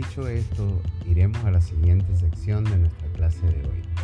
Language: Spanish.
Dicho esto, iremos a la siguiente sección de nuestra clase de hoy.